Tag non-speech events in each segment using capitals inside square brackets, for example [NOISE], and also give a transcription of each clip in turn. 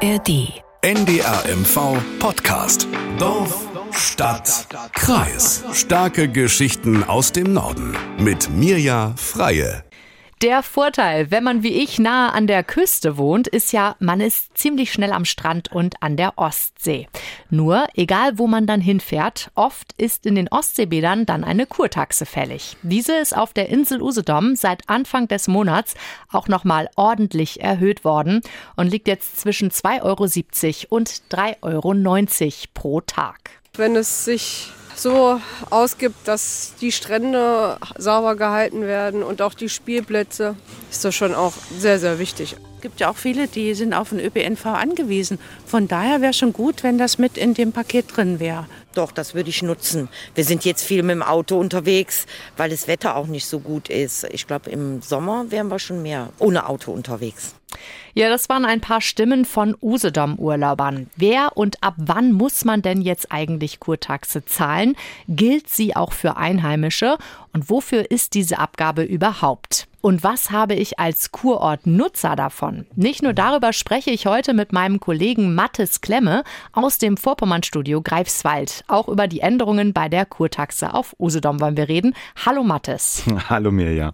ARD. NDR MV Podcast. Dorf, Stadt, Kreis. Starke Geschichten aus dem Norden. Mit Mirja Freie. Der Vorteil, wenn man wie ich nahe an der Küste wohnt, ist ja, man ist ziemlich schnell am Strand und an der Ostsee. Nur, egal wo man dann hinfährt, oft ist in den Ostseebädern dann eine Kurtaxe fällig. Diese ist auf der Insel Usedom seit Anfang des Monats auch nochmal ordentlich erhöht worden und liegt jetzt zwischen 2,70 Euro und 3,90 Euro pro Tag. Wenn es sich so ausgibt, dass die Strände sauber gehalten werden und auch die Spielplätze, ist das schon auch sehr, sehr wichtig. Es gibt ja auch viele, die sind auf den ÖPNV angewiesen. Von daher wäre schon gut, wenn das mit in dem Paket drin wäre. Doch, das würde ich nutzen. Wir sind jetzt viel mit dem Auto unterwegs, weil das Wetter auch nicht so gut ist. Ich glaube, im Sommer wären wir schon mehr ohne Auto unterwegs. Ja, das waren ein paar Stimmen von Usedom-Urlaubern. Wer und ab wann muss man denn jetzt eigentlich Kurtaxe zahlen? Gilt sie auch für Einheimische? Und wofür ist diese Abgabe überhaupt? Und was habe ich als Kurort-Nutzer davon? Nicht nur darüber spreche ich heute mit meinem Kollegen Mattes Klemme aus dem Vorpommernstudio Greifswald. Auch über die Änderungen bei der Kurtaxe auf Usedom wollen wir reden. Hallo Mattes. [LAUGHS] Hallo Mirja.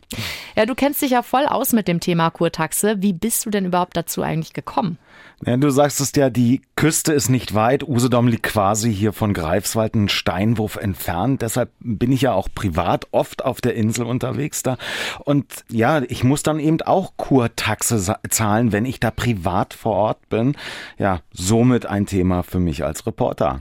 Ja, du kennst dich ja voll aus mit dem Thema Kurtaxe. Wie bist du denn überhaupt dazu eigentlich gekommen? Ja, du sagst es ja, die Küste ist nicht weit. Usedom liegt quasi hier von Greifswald einen Steinwurf entfernt. Deshalb bin ich ja auch privat oft auf der Insel unterwegs da. Und ja, ich muss dann eben auch Kurtaxe zahlen, wenn ich da privat vor Ort bin. Ja, somit ein Thema für mich als Reporter.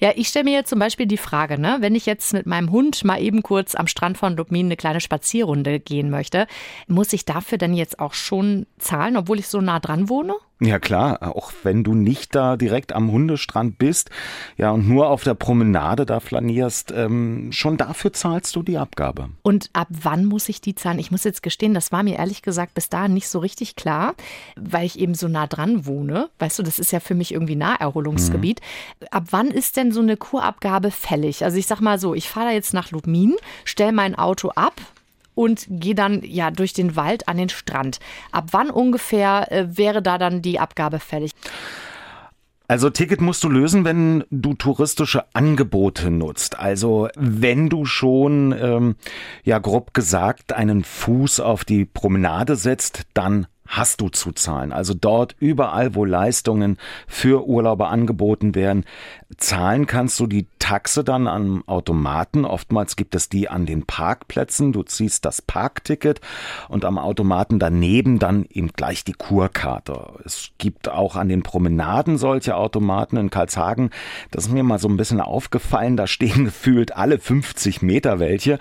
Ja, ich stelle mir jetzt zum Beispiel die Frage, ne, wenn ich jetzt mit meinem Hund mal eben kurz am Strand von Lubmin eine kleine Spazierrunde gehen möchte, muss ich dafür dann jetzt auch schon zahlen, obwohl ich so nah dran wohne? Ja klar, auch wenn du nicht da direkt am Hundestrand bist, ja und nur auf der Promenade da flanierst, ähm, schon dafür zahlst du die Abgabe. Und ab wann muss ich die zahlen? Ich muss jetzt gestehen, das war mir ehrlich gesagt bis dahin nicht so richtig klar, weil ich eben so nah dran wohne. Weißt du, das ist ja für mich irgendwie Naherholungsgebiet. Mhm. Ab wann ist denn so eine Kurabgabe fällig? Also ich sag mal so, ich fahre da jetzt nach Lubmin, stelle mein Auto ab, und gehe dann ja durch den Wald an den Strand. Ab wann ungefähr äh, wäre da dann die Abgabe fällig? Also Ticket musst du lösen, wenn du touristische Angebote nutzt. Also wenn du schon, ähm, ja grob gesagt, einen Fuß auf die Promenade setzt, dann hast du zu zahlen. Also dort überall, wo Leistungen für Urlauber angeboten werden, zahlen kannst du die Taxe dann am Automaten. Oftmals gibt es die an den Parkplätzen. Du ziehst das Parkticket und am Automaten daneben dann eben gleich die Kurkarte. Es gibt auch an den Promenaden solche Automaten in Karlshagen. Das ist mir mal so ein bisschen aufgefallen. Da stehen [LAUGHS] gefühlt alle 50 Meter welche.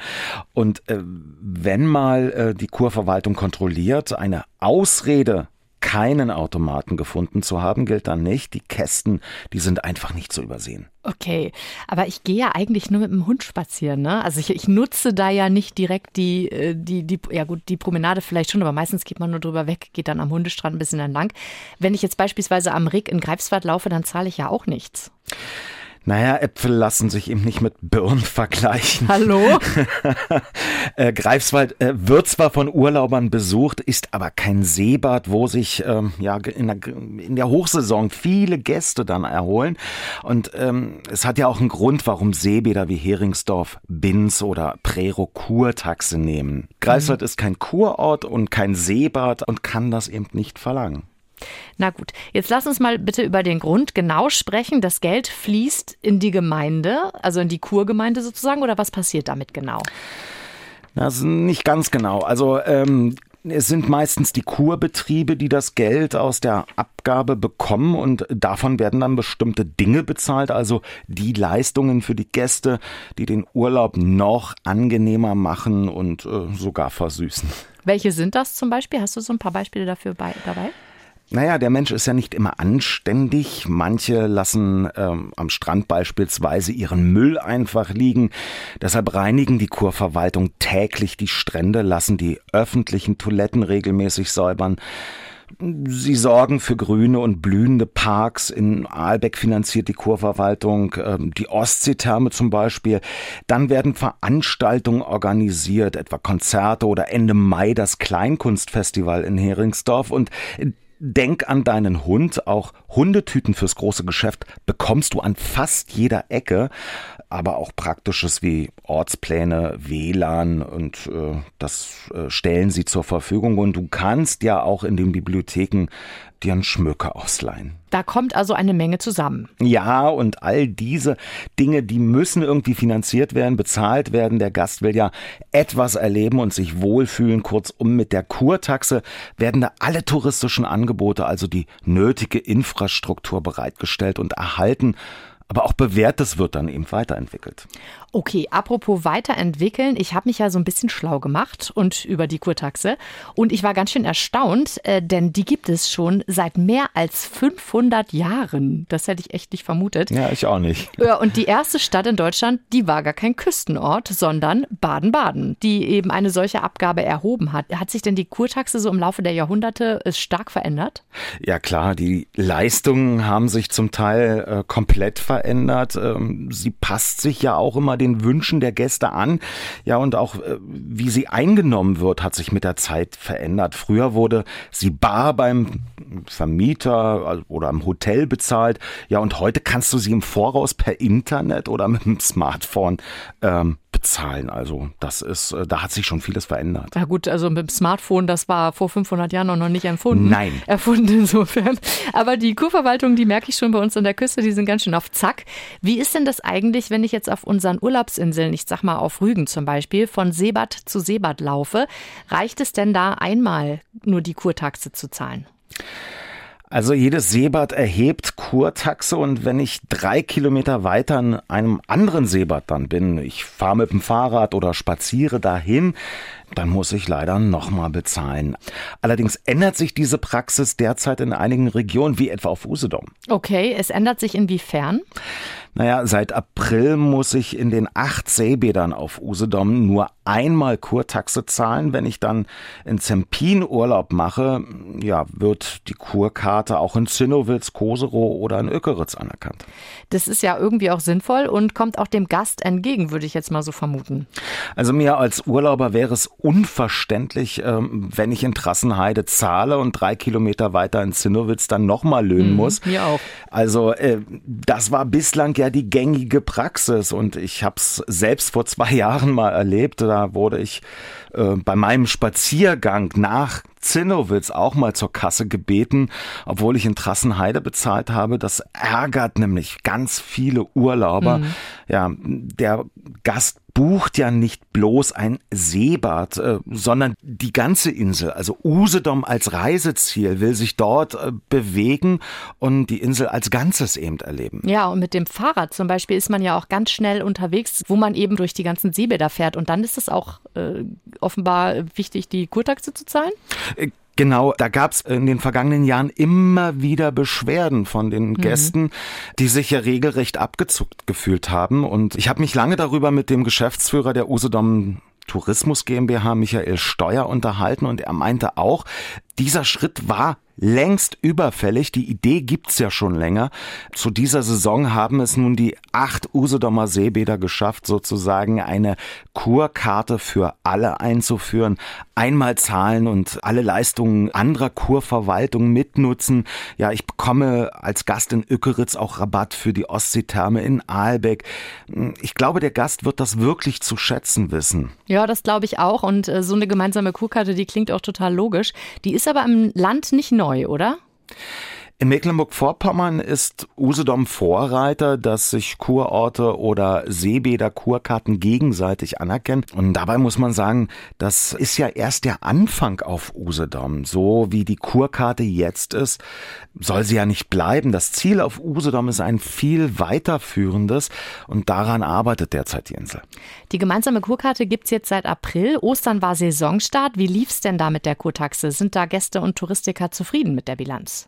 Und äh, wenn mal äh, die Kurverwaltung kontrolliert, eine Ausrede keinen Automaten gefunden zu haben, gilt dann nicht. Die Kästen, die sind einfach nicht zu übersehen. Okay, aber ich gehe ja eigentlich nur mit dem Hund spazieren, ne? Also ich, ich nutze da ja nicht direkt die, äh, die, die, ja gut, die Promenade vielleicht schon, aber meistens geht man nur drüber weg, geht dann am Hundestrand ein bisschen entlang. Wenn ich jetzt beispielsweise am Rick in Greifswald laufe, dann zahle ich ja auch nichts. Naja, Äpfel lassen sich eben nicht mit Birnen vergleichen. Hallo? [LAUGHS] äh, Greifswald äh, wird zwar von Urlaubern besucht, ist aber kein Seebad, wo sich ähm, ja in der, in der, Hochsaison viele Gäste dann erholen. Und ähm, es hat ja auch einen Grund, warum Seebäder wie Heringsdorf, Binz oder Prero Kurtaxe nehmen. Greifswald mhm. ist kein Kurort und kein Seebad und kann das eben nicht verlangen. Na gut, jetzt lass uns mal bitte über den Grund genau sprechen. Das Geld fließt in die Gemeinde, also in die Kurgemeinde sozusagen, oder was passiert damit genau? Das ist nicht ganz genau. Also ähm, es sind meistens die Kurbetriebe, die das Geld aus der Abgabe bekommen und davon werden dann bestimmte Dinge bezahlt, also die Leistungen für die Gäste, die den Urlaub noch angenehmer machen und äh, sogar versüßen. Welche sind das zum Beispiel? Hast du so ein paar Beispiele dafür bei, dabei? Naja, der Mensch ist ja nicht immer anständig. Manche lassen ähm, am Strand beispielsweise ihren Müll einfach liegen. Deshalb reinigen die Kurverwaltung täglich die Strände, lassen die öffentlichen Toiletten regelmäßig säubern. Sie sorgen für grüne und blühende Parks. In Aalbeck finanziert die Kurverwaltung ähm, die Ostseetherme zum Beispiel. Dann werden Veranstaltungen organisiert, etwa Konzerte oder Ende Mai das Kleinkunstfestival in Heringsdorf. Und denk an deinen Hund. Auch Hundetüten fürs große Geschäft bekommst du an fast jeder Ecke. Aber auch Praktisches wie Ortspläne, WLAN und äh, das äh, stellen sie zur Verfügung. Und du kannst ja auch in den Bibliotheken dir einen Schmöker ausleihen. Da kommt also eine Menge zusammen. Ja, und all diese Dinge, die müssen irgendwie finanziert werden, bezahlt werden. Der Gast will ja etwas erleben und sich wohlfühlen. Kurzum, mit der Kurtaxe werden da alle touristischen Angebote, also die nötige Infrastruktur bereitgestellt und erhalten aber auch Bewährtes wird dann eben weiterentwickelt. Okay, apropos weiterentwickeln, ich habe mich ja so ein bisschen schlau gemacht und über die Kurtaxe und ich war ganz schön erstaunt, äh, denn die gibt es schon seit mehr als 500 Jahren. Das hätte ich echt nicht vermutet. Ja, ich auch nicht. Ja, und die erste Stadt in Deutschland, die war gar kein Küstenort, sondern Baden-Baden, die eben eine solche Abgabe erhoben hat. Hat sich denn die Kurtaxe so im Laufe der Jahrhunderte äh, stark verändert? Ja klar, die Leistungen haben sich zum Teil äh, komplett verändert verändert. Ähm, sie passt sich ja auch immer den Wünschen der Gäste an. Ja, und auch äh, wie sie eingenommen wird, hat sich mit der Zeit verändert. Früher wurde sie bar beim Vermieter oder im Hotel bezahlt. Ja, und heute kannst du sie im Voraus per Internet oder mit dem Smartphone ähm, bezahlen. Also das ist, äh, da hat sich schon vieles verändert. Ja gut, also mit dem Smartphone, das war vor 500 Jahren noch nicht erfunden. Nein. [LAUGHS] Erfunden insofern. Aber die Kurverwaltung, die merke ich schon bei uns an der Küste, die sind ganz schön auf Zack. Wie ist denn das eigentlich, wenn ich jetzt auf unseren Urlaubsinseln, ich sag mal auf Rügen zum Beispiel, von Seebad zu Seebad laufe? Reicht es denn da einmal nur die Kurtaxe zu zahlen? Also jedes Seebad erhebt Kurtaxe und wenn ich drei Kilometer weiter an einem anderen Seebad dann bin, ich fahre mit dem Fahrrad oder spaziere dahin, dann muss ich leider nochmal bezahlen. Allerdings ändert sich diese Praxis derzeit in einigen Regionen, wie etwa auf Usedom. Okay, es ändert sich inwiefern? Naja, seit April muss ich in den acht Seebädern auf Usedom nur einmal Kurtaxe zahlen. Wenn ich dann in Zempin Urlaub mache, ja, wird die Kurkarte auch in Zinnowitz, Koserow oder in Ökeritz anerkannt. Das ist ja irgendwie auch sinnvoll und kommt auch dem Gast entgegen, würde ich jetzt mal so vermuten. Also mir als Urlauber wäre es unverständlich, ähm, wenn ich in Trassenheide zahle und drei Kilometer weiter in Zinnowitz dann nochmal löhnen mhm, muss. Mir auch. Also äh, das war bislang ja die gängige Praxis und ich habe es selbst vor zwei [LAUGHS] Jahren mal erlebt. Da wurde ich äh, bei meinem Spaziergang nach Zinnowitz auch mal zur Kasse gebeten, obwohl ich in Trassenheide bezahlt habe. Das ärgert nämlich ganz viele Urlauber. Mhm. Ja, der Gast bucht ja nicht bloß ein Seebad, äh, sondern die ganze Insel. Also Usedom als Reiseziel will sich dort äh, bewegen und die Insel als Ganzes eben erleben. Ja, und mit dem Fahrrad zum Beispiel ist man ja auch ganz schnell unterwegs, wo man eben durch die ganzen Seebäder fährt. Und dann ist es auch äh, offenbar wichtig, die Kurtaxe zu zahlen? Genau, da gab es in den vergangenen Jahren immer wieder Beschwerden von den mhm. Gästen, die sich ja regelrecht abgezuckt gefühlt haben. Und ich habe mich lange darüber mit dem Geschäftsführer der Usedom Tourismus GmbH, Michael Steuer, unterhalten und er meinte auch, dieser Schritt war längst überfällig. Die Idee gibt's ja schon länger. Zu dieser Saison haben es nun die acht Usedomer Seebäder geschafft, sozusagen eine Kurkarte für alle einzuführen. Einmal zahlen und alle Leistungen anderer Kurverwaltung mitnutzen. Ja, ich bekomme als Gast in Ückeritz auch Rabatt für die Ostseetherme in Aalbeck. Ich glaube, der Gast wird das wirklich zu schätzen wissen. Ja, das glaube ich auch. Und äh, so eine gemeinsame Kurkarte, die klingt auch total logisch. Die ist aber im Land nicht neu, oder? In Mecklenburg-Vorpommern ist Usedom Vorreiter, dass sich Kurorte oder Seebäder Kurkarten gegenseitig anerkennen. Und dabei muss man sagen, das ist ja erst der Anfang auf Usedom. So wie die Kurkarte jetzt ist, soll sie ja nicht bleiben. Das Ziel auf Usedom ist ein viel weiterführendes und daran arbeitet derzeit die Insel. Die gemeinsame Kurkarte gibt's jetzt seit April. Ostern war Saisonstart. Wie lief's denn da mit der Kurtaxe? Sind da Gäste und Touristiker zufrieden mit der Bilanz?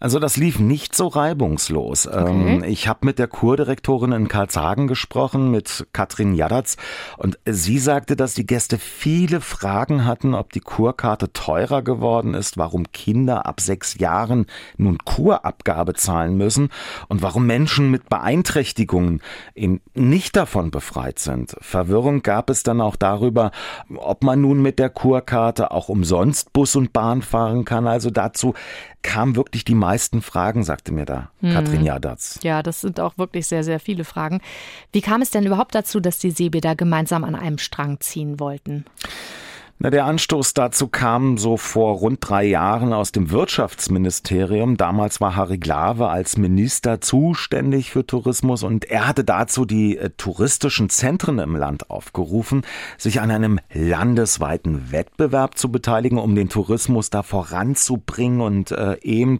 Also das lief nicht so reibungslos. Okay. Ähm, ich habe mit der Kurdirektorin in Karlshagen gesprochen, mit Katrin Jadatz, und sie sagte, dass die Gäste viele Fragen hatten, ob die Kurkarte teurer geworden ist, warum Kinder ab sechs Jahren nun Kurabgabe zahlen müssen und warum Menschen mit Beeinträchtigungen eben nicht davon befreit sind. Verwirrung gab es dann auch darüber, ob man nun mit der Kurkarte auch umsonst Bus und Bahn fahren kann. Also dazu kamen wirklich die meisten Fragen, sagte mir da hm. Katrin Jadatz. Ja, das sind auch wirklich sehr, sehr viele Fragen. Wie kam es denn überhaupt dazu, dass die Seebäder gemeinsam an einem Strang ziehen wollten? Na, der Anstoß dazu kam so vor rund drei Jahren aus dem Wirtschaftsministerium. Damals war Harry Glawe als Minister zuständig für Tourismus und er hatte dazu die äh, touristischen Zentren im Land aufgerufen, sich an einem landesweiten Wettbewerb zu beteiligen, um den Tourismus da voranzubringen und äh, eben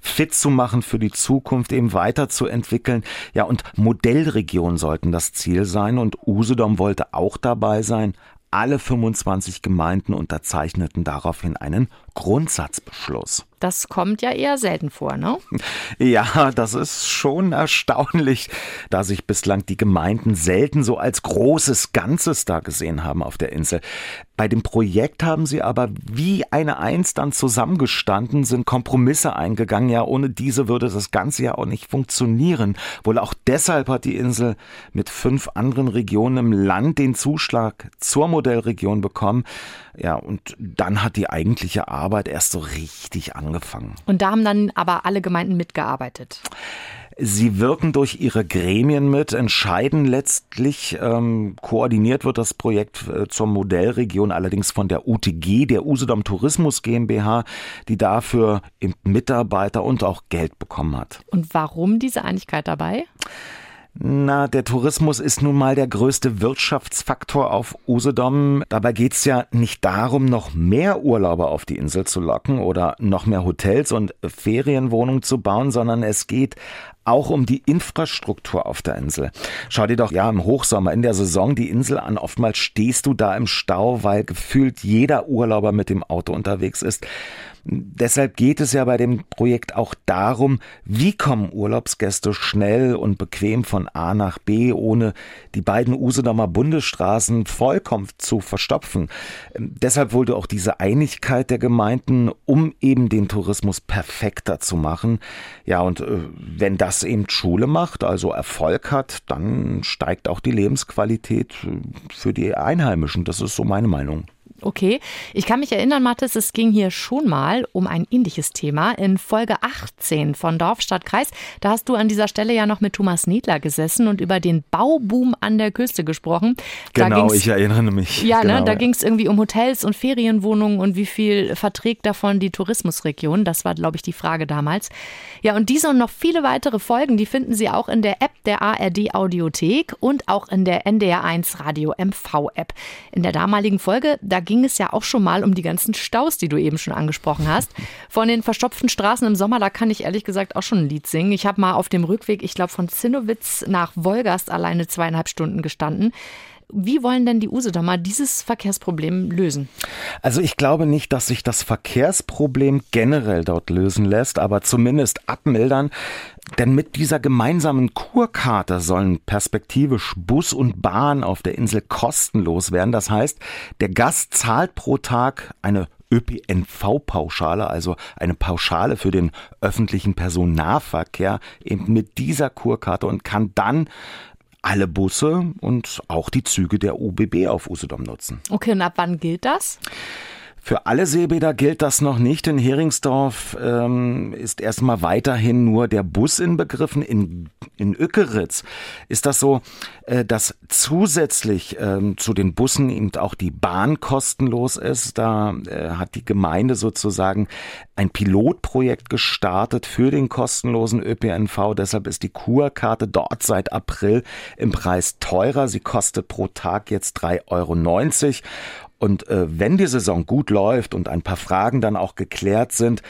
fit zu machen für die Zukunft, eben weiterzuentwickeln. Ja, und Modellregionen sollten das Ziel sein und Usedom wollte auch dabei sein. Alle 25 Gemeinden unterzeichneten daraufhin einen Grundsatzbeschluss. Das kommt ja eher selten vor, ne? [LAUGHS] Ja, das ist schon erstaunlich, da sich bislang die Gemeinden selten so als großes Ganzes da gesehen haben auf der Insel. Bei dem Projekt haben sie aber wie eine Eins dann zusammengestanden, sind Kompromisse eingegangen. Ja, ohne diese würde das Ganze ja auch nicht funktionieren. Wohl auch deshalb hat die Insel mit fünf anderen Regionen im Land den Zuschlag zur Modellregion bekommen. Ja, und dann hat die eigentliche Arbeit erst so richtig angefangen. Und da haben dann aber alle Gemeinden mitgearbeitet. Sie wirken durch ihre Gremien mit, entscheiden letztlich. Ähm, koordiniert wird das Projekt äh, zur Modellregion allerdings von der UTG, der Usedom Tourismus GmbH, die dafür Mitarbeiter und auch Geld bekommen hat. Und warum diese Einigkeit dabei? Na, der Tourismus ist nun mal der größte Wirtschaftsfaktor auf Usedom. Dabei geht's ja nicht darum, noch mehr Urlauber auf die Insel zu locken oder noch mehr Hotels und Ferienwohnungen zu bauen, sondern es geht auch um die Infrastruktur auf der Insel. Schau dir doch ja im Hochsommer in der Saison die Insel an. Oftmals stehst du da im Stau, weil gefühlt jeder Urlauber mit dem Auto unterwegs ist. Deshalb geht es ja bei dem Projekt auch darum, wie kommen Urlaubsgäste schnell und bequem von A nach B, ohne die beiden Usedomer Bundesstraßen vollkommen zu verstopfen. Deshalb wollte auch diese Einigkeit der Gemeinden, um eben den Tourismus perfekter zu machen. Ja, und äh, wenn das eben Schule macht, also Erfolg hat, dann steigt auch die Lebensqualität äh, für die Einheimischen. Das ist so meine Meinung. Okay, ich kann mich erinnern, Mathis, es ging hier schon mal um ein ähnliches Thema in Folge 18 von Dorf, Stadt, Kreis. Da hast du an dieser Stelle ja noch mit Thomas Niedler gesessen und über den Bauboom an der Küste gesprochen. Genau, ich erinnere mich. Ja, ne, genau. ne, da ging es irgendwie um Hotels und Ferienwohnungen und wie viel verträgt davon die Tourismusregion. Das war, glaube ich, die Frage damals. Ja, und diese und noch viele weitere Folgen, die finden Sie auch in der App der ARD Audiothek und auch in der NDR1 Radio MV App. In der damaligen Folge, da ging ging es ja auch schon mal um die ganzen Staus, die du eben schon angesprochen hast. Von den verstopften Straßen im Sommer, da kann ich ehrlich gesagt auch schon ein Lied singen. Ich habe mal auf dem Rückweg, ich glaube, von Zinnowitz nach Wolgast alleine zweieinhalb Stunden gestanden. Wie wollen denn die Usedomer dieses Verkehrsproblem lösen? Also ich glaube nicht, dass sich das Verkehrsproblem generell dort lösen lässt, aber zumindest abmildern. Denn mit dieser gemeinsamen Kurkarte sollen perspektivisch Bus und Bahn auf der Insel kostenlos werden. Das heißt, der Gast zahlt pro Tag eine ÖPNV-Pauschale, also eine Pauschale für den öffentlichen Personennahverkehr eben mit dieser Kurkarte und kann dann alle Busse und auch die Züge der UBB auf Usedom nutzen. Okay, und ab wann gilt das? Für alle Seebäder gilt das noch nicht. In Heringsdorf ähm, ist erstmal weiterhin nur der Bus inbegriffen. In, in Ückeritz ist das so, äh, dass zusätzlich ähm, zu den Bussen eben auch die Bahn kostenlos ist. Da äh, hat die Gemeinde sozusagen ein Pilotprojekt gestartet für den kostenlosen ÖPNV. Deshalb ist die Kurkarte dort seit April im Preis teurer. Sie kostet pro Tag jetzt 3,90 Euro. Und äh, wenn die Saison gut läuft und ein paar Fragen dann auch geklärt sind,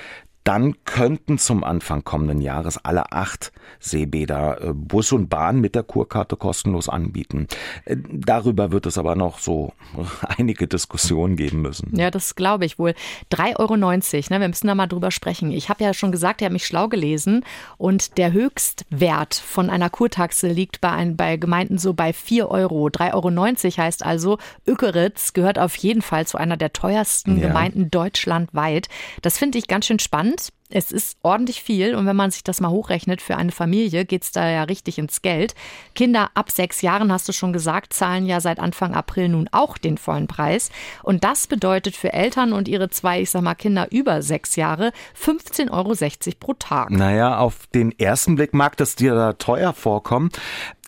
dann könnten zum Anfang kommenden Jahres alle acht Seebäder äh, Bus und Bahn mit der Kurkarte kostenlos anbieten. Äh, darüber wird es aber noch so [LAUGHS] einige Diskussionen geben müssen. Ja, das glaube ich wohl. 3,90 Euro, ne? wir müssen da mal drüber sprechen. Ich habe ja schon gesagt, ich habe mich schlau gelesen und der Höchstwert von einer Kurtaxe liegt bei, ein, bei Gemeinden so bei 4 Euro. 3,90 Euro heißt also, Ökeritz gehört auf jeden Fall zu einer der teuersten ja. Gemeinden deutschlandweit. Das finde ich ganz schön spannend. Es ist ordentlich viel und wenn man sich das mal hochrechnet, für eine Familie geht es da ja richtig ins Geld. Kinder ab sechs Jahren, hast du schon gesagt, zahlen ja seit Anfang April nun auch den vollen Preis. Und das bedeutet für Eltern und ihre zwei, ich sag mal, Kinder über sechs Jahre 15,60 Euro pro Tag. Naja, auf den ersten Blick mag das dir da teuer vorkommen.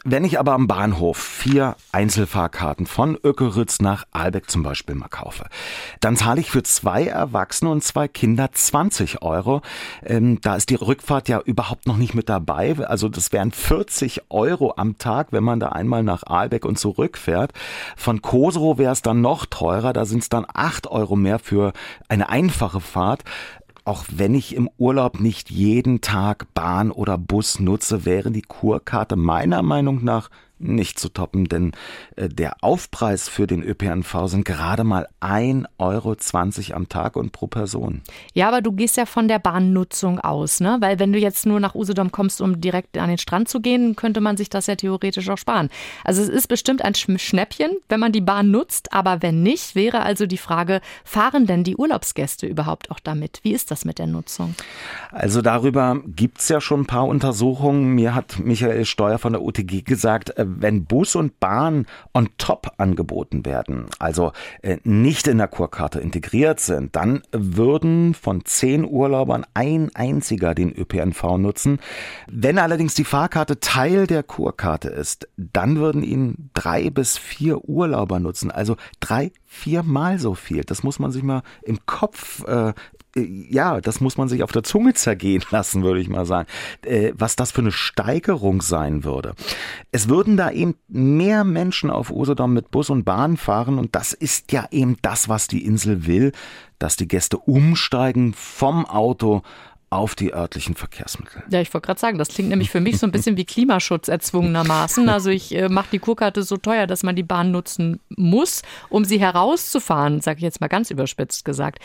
Wenn ich aber am Bahnhof vier Einzelfahrkarten von Ökeritz nach Albeck zum Beispiel mal kaufe, dann zahle ich für zwei Erwachsene und zwei Kinder 20 Euro. Ähm, da ist die Rückfahrt ja überhaupt noch nicht mit dabei. Also das wären 40 Euro am Tag, wenn man da einmal nach Albeck und zurückfährt. Von Kosero wäre es dann noch teurer. Da sind es dann acht Euro mehr für eine einfache Fahrt auch wenn ich im Urlaub nicht jeden Tag Bahn oder Bus nutze, wäre die Kurkarte meiner Meinung nach nicht zu toppen, denn äh, der Aufpreis für den ÖPNV sind gerade mal 1,20 Euro am Tag und pro Person. Ja, aber du gehst ja von der Bahnnutzung aus, ne? Weil wenn du jetzt nur nach Usedom kommst, um direkt an den Strand zu gehen, könnte man sich das ja theoretisch auch sparen. Also es ist bestimmt ein Schnäppchen, wenn man die Bahn nutzt, aber wenn nicht, wäre also die Frage, fahren denn die Urlaubsgäste überhaupt auch damit? Wie ist das mit der Nutzung? Also darüber gibt es ja schon ein paar Untersuchungen. Mir hat Michael Steuer von der UTG gesagt, äh, wenn Bus und Bahn on top angeboten werden, also äh, nicht in der Kurkarte integriert sind, dann würden von zehn Urlaubern ein einziger den ÖPNV nutzen. Wenn allerdings die Fahrkarte Teil der Kurkarte ist, dann würden ihn drei bis vier Urlauber nutzen, also drei, viermal so viel. Das muss man sich mal im Kopf äh, ja, das muss man sich auf der Zunge zergehen [LAUGHS] lassen, würde ich mal sagen, äh, was das für eine Steigerung sein würde. Es würden da eben mehr Menschen auf Usedom mit Bus und Bahn fahren und das ist ja eben das, was die Insel will, dass die Gäste umsteigen vom Auto auf die örtlichen Verkehrsmittel. Ja, ich wollte gerade sagen, das klingt nämlich für mich so ein bisschen wie Klimaschutz erzwungenermaßen. Also ich äh, mache die Kurkarte so teuer, dass man die Bahn nutzen muss, um sie herauszufahren, sage ich jetzt mal ganz überspitzt gesagt.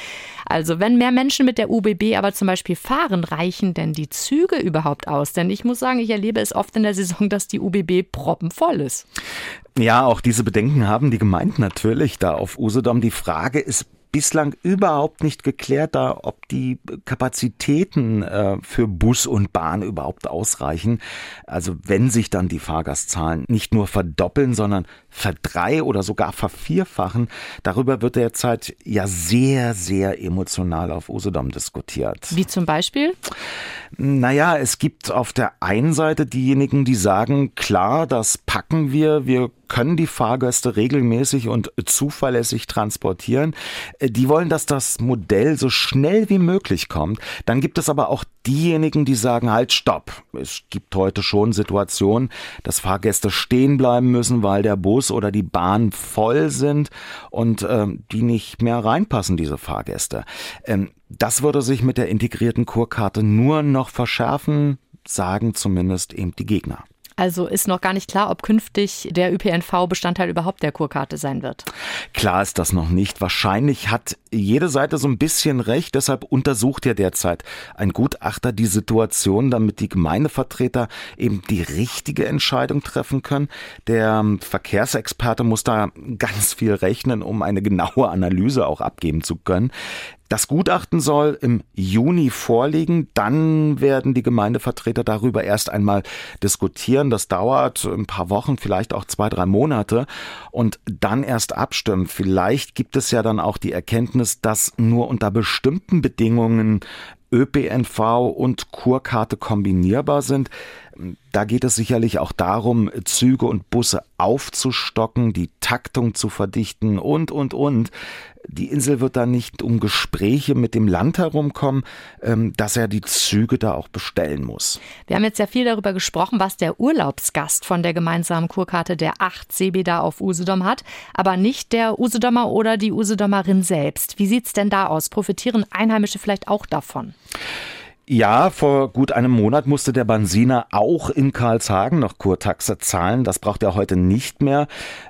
Also wenn mehr Menschen mit der UBB aber zum Beispiel fahren, reichen denn die Züge überhaupt aus? Denn ich muss sagen, ich erlebe es oft in der Saison, dass die UBB proppenvoll ist. Ja, auch diese Bedenken haben die Gemeinden natürlich da auf Usedom. Die Frage ist bislang überhaupt nicht geklärt, da ob die Kapazitäten äh, für Bus und Bahn überhaupt ausreichen. Also wenn sich dann die Fahrgastzahlen nicht nur verdoppeln, sondern verdrei oder sogar vervierfachen, darüber wird derzeit ja sehr, sehr emotional auf Usedom diskutiert. Wie zum Beispiel? Naja, es gibt auf der einen Seite diejenigen, die sagen, klar, das packen wir, wir können die Fahrgäste regelmäßig und zuverlässig transportieren. Äh, die wollen, dass das Modell so schnell wie möglich kommt. Dann gibt es aber auch diejenigen, die sagen, halt, stopp. Es gibt heute schon Situationen, dass Fahrgäste stehen bleiben müssen, weil der Bus oder die Bahn voll sind und äh, die nicht mehr reinpassen, diese Fahrgäste. Ähm, das würde sich mit der integrierten Kurkarte nur noch verschärfen, sagen zumindest eben die Gegner. Also ist noch gar nicht klar, ob künftig der ÖPNV Bestandteil überhaupt der Kurkarte sein wird. Klar ist das noch nicht. Wahrscheinlich hat jede Seite so ein bisschen recht. Deshalb untersucht ja derzeit ein Gutachter die Situation, damit die Gemeindevertreter eben die richtige Entscheidung treffen können. Der Verkehrsexperte muss da [LAUGHS] ganz viel rechnen, um eine genaue Analyse auch abgeben zu können. Das Gutachten soll im Juni vorliegen. Dann werden die Gemeindevertreter darüber erst einmal diskutieren. Das dauert ein paar Wochen, vielleicht auch zwei, drei Monate und dann erst abstimmen. Vielleicht gibt es ja dann auch die Erkenntnis, dass nur unter bestimmten Bedingungen ÖPNV und Kurkarte kombinierbar sind. Da geht es sicherlich auch darum, Züge und Busse aufzustocken, die Taktung zu verdichten und, und, und. Die Insel wird da nicht um Gespräche mit dem Land herumkommen, ähm, dass er die Züge da auch bestellen muss. Wir haben jetzt ja viel darüber gesprochen, was der Urlaubsgast von der gemeinsamen Kurkarte der acht Seebäder auf Usedom hat, aber nicht der Usedomer oder die Usedomerin selbst. Wie sieht es denn da aus? Profitieren Einheimische vielleicht auch davon? Ja, vor gut einem Monat musste der Bansiner auch in Karlshagen noch Kurtaxe zahlen. Das braucht er heute nicht mehr.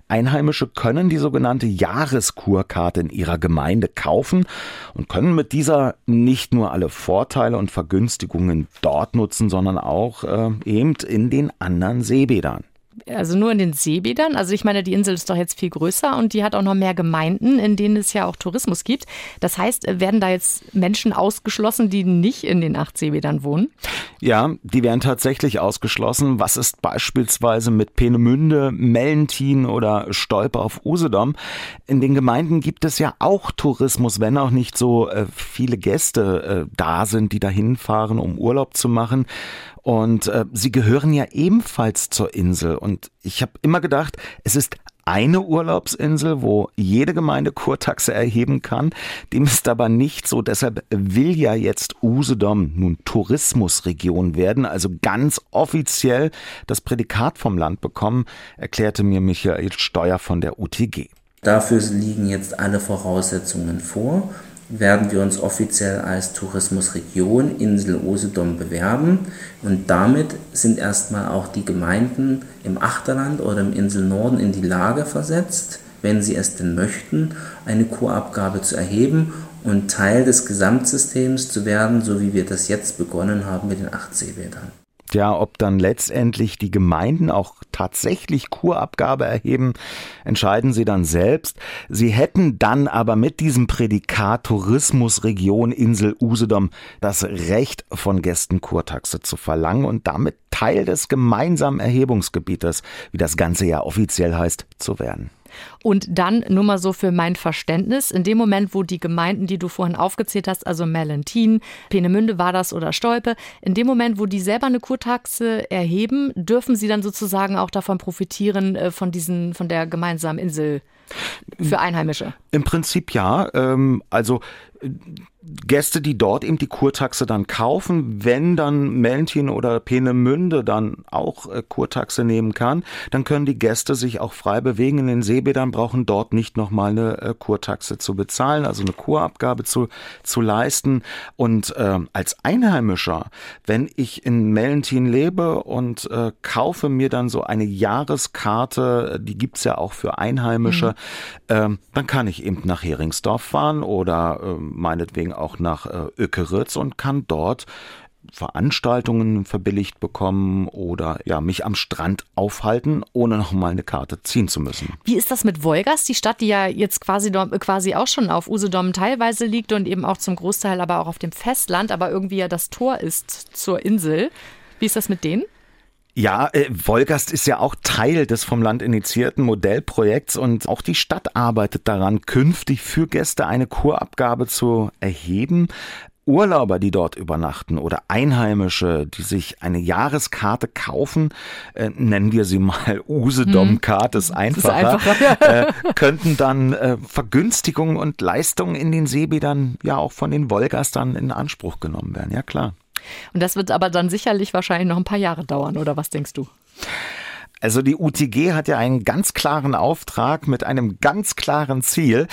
Einheimische können die sogenannte Jahreskurkarte in ihrer Gemeinde kaufen und können mit dieser nicht nur alle Vorteile und Vergünstigungen dort nutzen, sondern auch äh, eben in den anderen Seebädern also nur in den Seebädern. Also ich meine, die Insel ist doch jetzt viel größer und die hat auch noch mehr Gemeinden, in denen es ja auch Tourismus gibt. Das heißt, werden da jetzt Menschen ausgeschlossen, die nicht in den acht Seebädern wohnen? Ja, die werden tatsächlich ausgeschlossen. Was ist beispielsweise mit Peenemünde, Mellentin oder Stolpe auf Usedom? In den Gemeinden gibt es ja auch Tourismus, wenn auch nicht so äh, viele Gäste äh, da sind, die dahin fahren, um Urlaub zu machen. Und äh, sie gehören ja ebenfalls zur Insel. Und ich habe immer gedacht, es ist eine Urlaubsinsel, wo jede Gemeinde Kurtaxe erheben kann. Dem ist aber nicht so. Deshalb will ja jetzt Usedom nun Tourismusregion werden, also ganz offiziell das Prädikat vom Land bekommen, erklärte mir Michael Steuer von der UTG. Dafür liegen jetzt alle Voraussetzungen vor werden wir uns offiziell als Tourismusregion Insel Usedom bewerben und damit sind erstmal auch die Gemeinden im Achterland oder im Inselnorden in die Lage versetzt, wenn sie es denn möchten, eine Kurabgabe zu erheben und Teil des Gesamtsystems zu werden, so wie wir das jetzt begonnen haben mit den acht Seebädern. Ja, ob dann letztendlich die Gemeinden auch tatsächlich Kurabgabe erheben, entscheiden sie dann selbst. Sie hätten dann aber mit diesem Prädikat Tourismusregion Insel Usedom das Recht von Gästen Kurtaxe zu verlangen und damit Teil des gemeinsamen Erhebungsgebietes, wie das Ganze ja offiziell heißt, zu werden. Und dann nur mal so für mein Verständnis, in dem Moment, wo die Gemeinden, die du vorhin aufgezählt hast, also Mellentin, Peenemünde war das oder Stolpe, in dem Moment, wo die selber eine Kurtaxe erheben, dürfen sie dann sozusagen auch davon profitieren, äh, von diesen, von der gemeinsamen Insel für Einheimische? Im Prinzip ja. Ähm, also Gäste, die dort eben die Kurtaxe dann kaufen, wenn dann Melntin oder Peenemünde dann auch äh, Kurtaxe nehmen kann, dann können die Gäste sich auch frei bewegen in den Seebädern, brauchen dort nicht nochmal eine äh, Kurtaxe zu bezahlen, also eine Kurabgabe zu, zu leisten. Und äh, als Einheimischer, wenn ich in Melntin lebe und äh, kaufe mir dann so eine Jahreskarte, die gibt's ja auch für Einheimische, mhm. Dann kann ich eben nach Heringsdorf fahren oder äh, meinetwegen auch nach äh, Ökeritz und kann dort Veranstaltungen verbilligt bekommen oder ja mich am Strand aufhalten, ohne noch mal eine Karte ziehen zu müssen. Wie ist das mit Wolgast, die Stadt, die ja jetzt quasi quasi auch schon auf Usedom teilweise liegt und eben auch zum Großteil aber auch auf dem Festland, aber irgendwie ja das Tor ist zur Insel. Wie ist das mit denen? Ja, äh, Wolgast ist ja auch Teil des vom Land initiierten Modellprojekts und auch die Stadt arbeitet daran, künftig für Gäste eine Kurabgabe zu erheben. Urlauber, die dort übernachten oder Einheimische, die sich eine Jahreskarte kaufen, äh, nennen wir sie mal [LAUGHS] Usedom-Karte, ist einfacher, ist einfacher äh, könnten dann äh, Vergünstigungen und Leistungen in den Seebädern ja auch von den Wolgastern in Anspruch genommen werden. Ja, klar. Und das wird aber dann sicherlich wahrscheinlich noch ein paar Jahre dauern, oder was denkst du? Also die UTG hat ja einen ganz klaren Auftrag mit einem ganz klaren Ziel.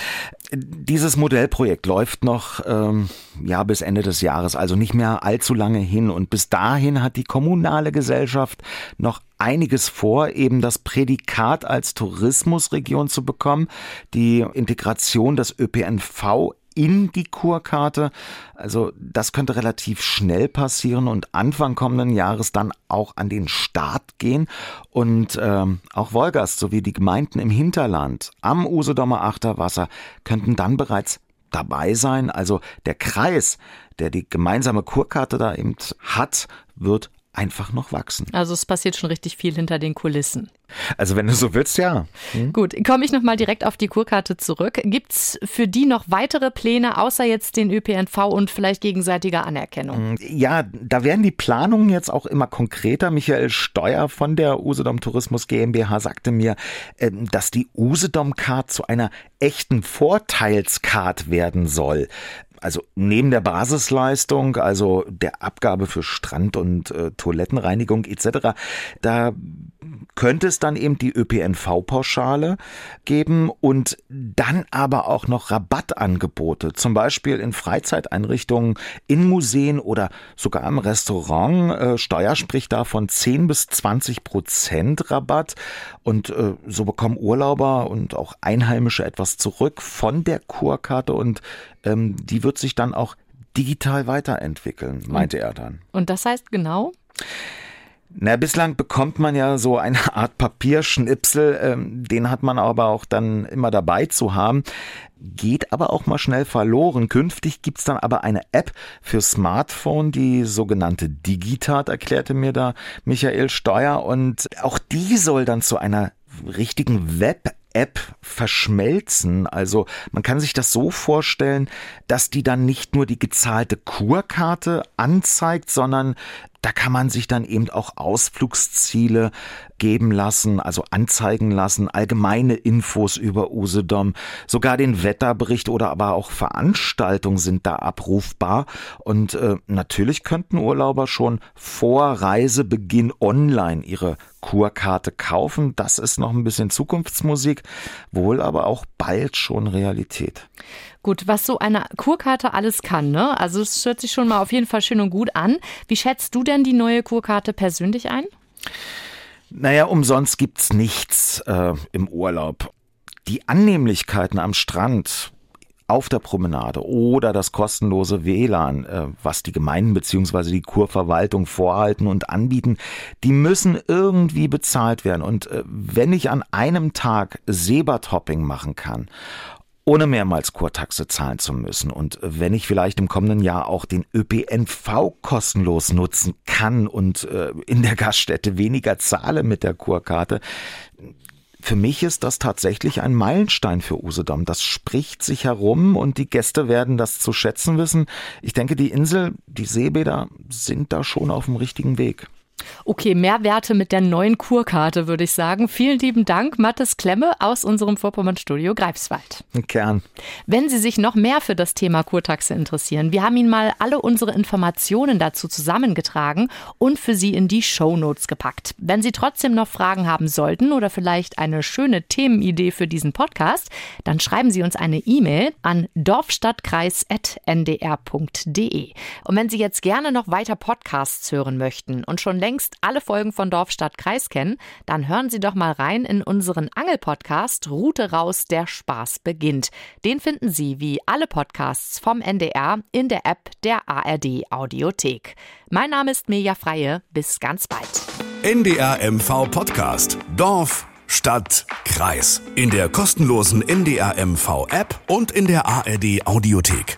Dieses Modellprojekt läuft noch ähm, ja bis Ende des Jahres, also nicht mehr allzu lange hin. Und bis dahin hat die kommunale Gesellschaft noch einiges vor, eben das Prädikat als Tourismusregion zu bekommen, die Integration des ÖPNV in die Kurkarte. Also das könnte relativ schnell passieren und Anfang kommenden Jahres dann auch an den Start gehen. Und ähm, auch Wolgast sowie die Gemeinden im Hinterland am Usedomer Achterwasser könnten dann bereits dabei sein. Also der Kreis, der die gemeinsame Kurkarte da eben hat, wird einfach noch wachsen. Also es passiert schon richtig viel hinter den Kulissen. Also wenn du so willst, ja. Hm? Gut, komme ich nochmal direkt auf die Kurkarte zurück. Gibt es für die noch weitere Pläne, außer jetzt den ÖPNV und vielleicht gegenseitiger Anerkennung? Hm, ja, da werden die Planungen jetzt auch immer konkreter. Michael Steuer von der Usedom Tourismus GmbH sagte mir, ähm, dass die Usedom Card zu einer echten Vorteilscard werden soll also neben der Basisleistung, also der Abgabe für Strand- und äh, Toilettenreinigung etc., da könnte es dann eben die ÖPNV-Pauschale geben und dann aber auch noch Rabattangebote, zum Beispiel in Freizeiteinrichtungen, in Museen oder sogar im Restaurant. Äh, Steuer spricht da von 10 bis 20 Prozent Rabatt und äh, so bekommen Urlauber und auch Einheimische etwas zurück von der Kurkarte und ähm, die wird sich dann auch digital weiterentwickeln, meinte er dann. Und das heißt genau? Na, bislang bekommt man ja so eine [LAUGHS] Art Papierschnipsel, ähm, den hat man aber auch dann immer dabei zu haben, geht aber auch mal schnell verloren. Künftig gibt's dann aber eine App für Smartphone, die sogenannte Digitat, erklärte mir da Michael Steuer, und auch die soll dann zu einer richtigen Web App verschmelzen. Also man kann sich das so vorstellen, dass die dann nicht nur die gezahlte Kurkarte anzeigt, sondern da kann man sich dann eben auch Ausflugsziele geben lassen, also anzeigen lassen, allgemeine Infos über Usedom, sogar den Wetterbericht oder aber auch Veranstaltungen sind da abrufbar. Und äh, natürlich könnten Urlauber schon vor Reisebeginn online ihre Kurkarte kaufen. Das ist noch ein bisschen Zukunftsmusik, wohl aber auch bald schon Realität. Gut, was so eine Kurkarte alles kann, ne? Also es hört sich schon mal auf jeden Fall schön und gut an. Wie schätzt du denn die neue Kurkarte persönlich ein? Naja, umsonst gibt's nichts äh, im Urlaub. Die Annehmlichkeiten am Strand, auf der Promenade oder das kostenlose WLAN, äh, was die Gemeinden bzw. die Kurverwaltung vorhalten und anbieten, die müssen irgendwie bezahlt werden. Und äh, wenn ich an einem Tag Seebartopping machen kann ohne mehrmals Kurtaxe zahlen zu müssen. Und wenn ich vielleicht im kommenden Jahr auch den ÖPNV kostenlos nutzen kann und äh, in der Gaststätte weniger zahle mit der Kurkarte, für mich ist das tatsächlich ein Meilenstein für Usedom. Das spricht sich herum und die Gäste werden das zu schätzen wissen. Ich denke, die Insel, die Seebäder sind da schon auf dem richtigen Weg. Okay, Mehrwerte mit der neuen Kurkarte, würde ich sagen. Vielen lieben Dank, Mattes Klemme aus unserem Vorpommern-Studio Greifswald. Kern. Wenn Sie sich noch mehr für das Thema Kurtaxe interessieren, wir haben Ihnen mal alle unsere Informationen dazu zusammengetragen und für Sie in die Shownotes gepackt. Wenn Sie trotzdem noch Fragen haben sollten oder vielleicht eine schöne Themenidee für diesen Podcast, dann schreiben Sie uns eine E-Mail an dorfstadtkreis.ndr.de. Und wenn Sie jetzt gerne noch weiter Podcasts hören möchten und schon längst alle Folgen von Dorf, Stadt, Kreis kennen, dann hören Sie doch mal rein in unseren Angel-Podcast Route raus, der Spaß beginnt. Den finden Sie wie alle Podcasts vom NDR in der App der ARD Audiothek. Mein Name ist Mirja Freie. Bis ganz bald. NDR MV Podcast. Dorf, Stadt, Kreis. In der kostenlosen NDR MV App und in der ARD Audiothek.